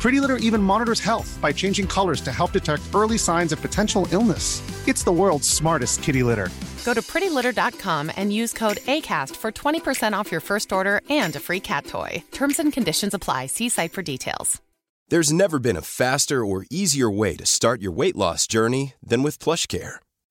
Pretty Litter even monitors health by changing colors to help detect early signs of potential illness. It's the world's smartest kitty litter. Go to prettylitter.com and use code ACAST for 20% off your first order and a free cat toy. Terms and conditions apply. See site for details. There's never been a faster or easier way to start your weight loss journey than with PlushCare.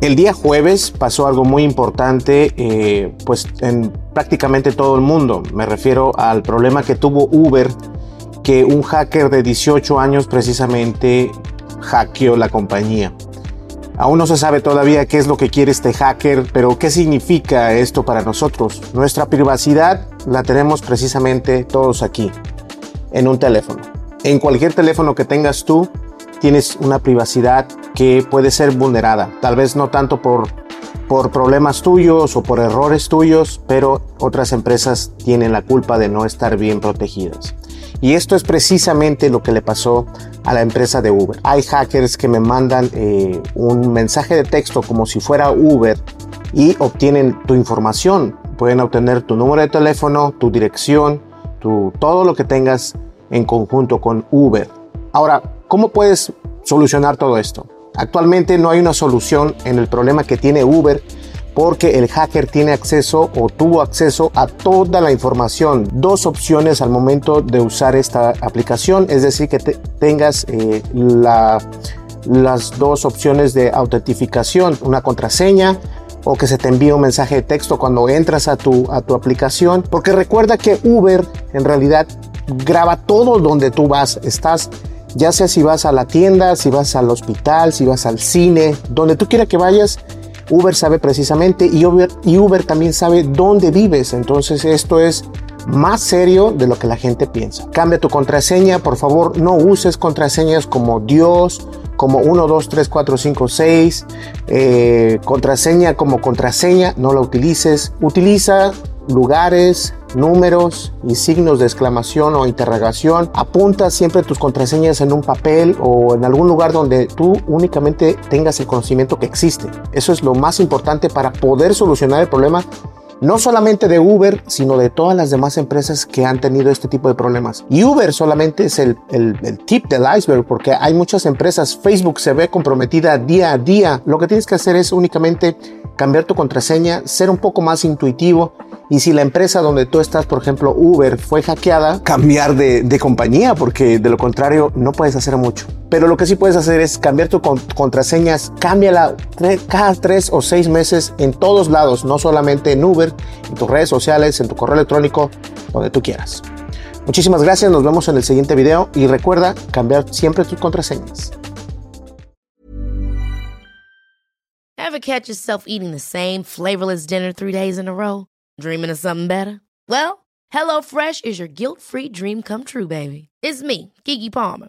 El día jueves pasó algo muy importante eh, pues en prácticamente todo el mundo. Me refiero al problema que tuvo Uber, que un hacker de 18 años precisamente hackeó la compañía. Aún no se sabe todavía qué es lo que quiere este hacker, pero qué significa esto para nosotros. Nuestra privacidad la tenemos precisamente todos aquí, en un teléfono. En cualquier teléfono que tengas tú, tienes una privacidad que puede ser vulnerada. Tal vez no tanto por, por problemas tuyos o por errores tuyos, pero otras empresas tienen la culpa de no estar bien protegidas. Y esto es precisamente lo que le pasó a la empresa de Uber. Hay hackers que me mandan eh, un mensaje de texto como si fuera Uber y obtienen tu información. Pueden obtener tu número de teléfono, tu dirección, tu, todo lo que tengas en conjunto con Uber. Ahora, ¿cómo puedes solucionar todo esto? Actualmente no hay una solución en el problema que tiene Uber porque el hacker tiene acceso o tuvo acceso a toda la información. Dos opciones al momento de usar esta aplicación, es decir, que tengas eh, las dos opciones de autentificación, una contraseña o que se te envíe un mensaje de texto cuando entras a tu, a tu aplicación. Porque recuerda que Uber en realidad graba todo donde tú vas. Estás ya sea si vas a la tienda, si vas al hospital, si vas al cine, donde tú quieras que vayas, Uber sabe precisamente y Uber, también sabe dónde vives. Entonces esto es más serio de lo que la gente piensa. Cambia tu contraseña, por favor, no uses contraseñas como Dios, como 1, 2, 3, 4, 5, 6, contraseña como contraseña, no la utilices. Utiliza lugares, números y signos de exclamación o interrogación. Apunta siempre tus contraseñas en un papel o en algún lugar donde tú únicamente tengas el conocimiento que existe. Eso es lo más importante para poder solucionar el problema no solamente de Uber, sino de todas las demás empresas que han tenido este tipo de problemas. Y Uber solamente es el, el, tip del iceberg, porque hay muchas empresas, Facebook se ve comprometida día a día. Lo que tienes que hacer es únicamente cambiar tu contraseña, ser un poco más intuitivo y si la empresa donde tú estás, por ejemplo, Uber, fue hackeada, cambiar de, de compañía, porque de lo contrario no puedes hacer mucho. Pero lo que sí puedes hacer es cambiar tu contraseñas, cámbiala cada tres o seis meses en todos lados, no solamente en Uber, en tus redes sociales, en tu correo electrónico, donde tú quieras. Muchísimas gracias, nos vemos en el siguiente video y recuerda cambiar siempre tus contraseñas. Ever catch yourself eating the same flavorless dinner three days in a row? Dreaming of something better? Well, HelloFresh is your guilt-free dream come true, baby. It's me, Kiki Palmer.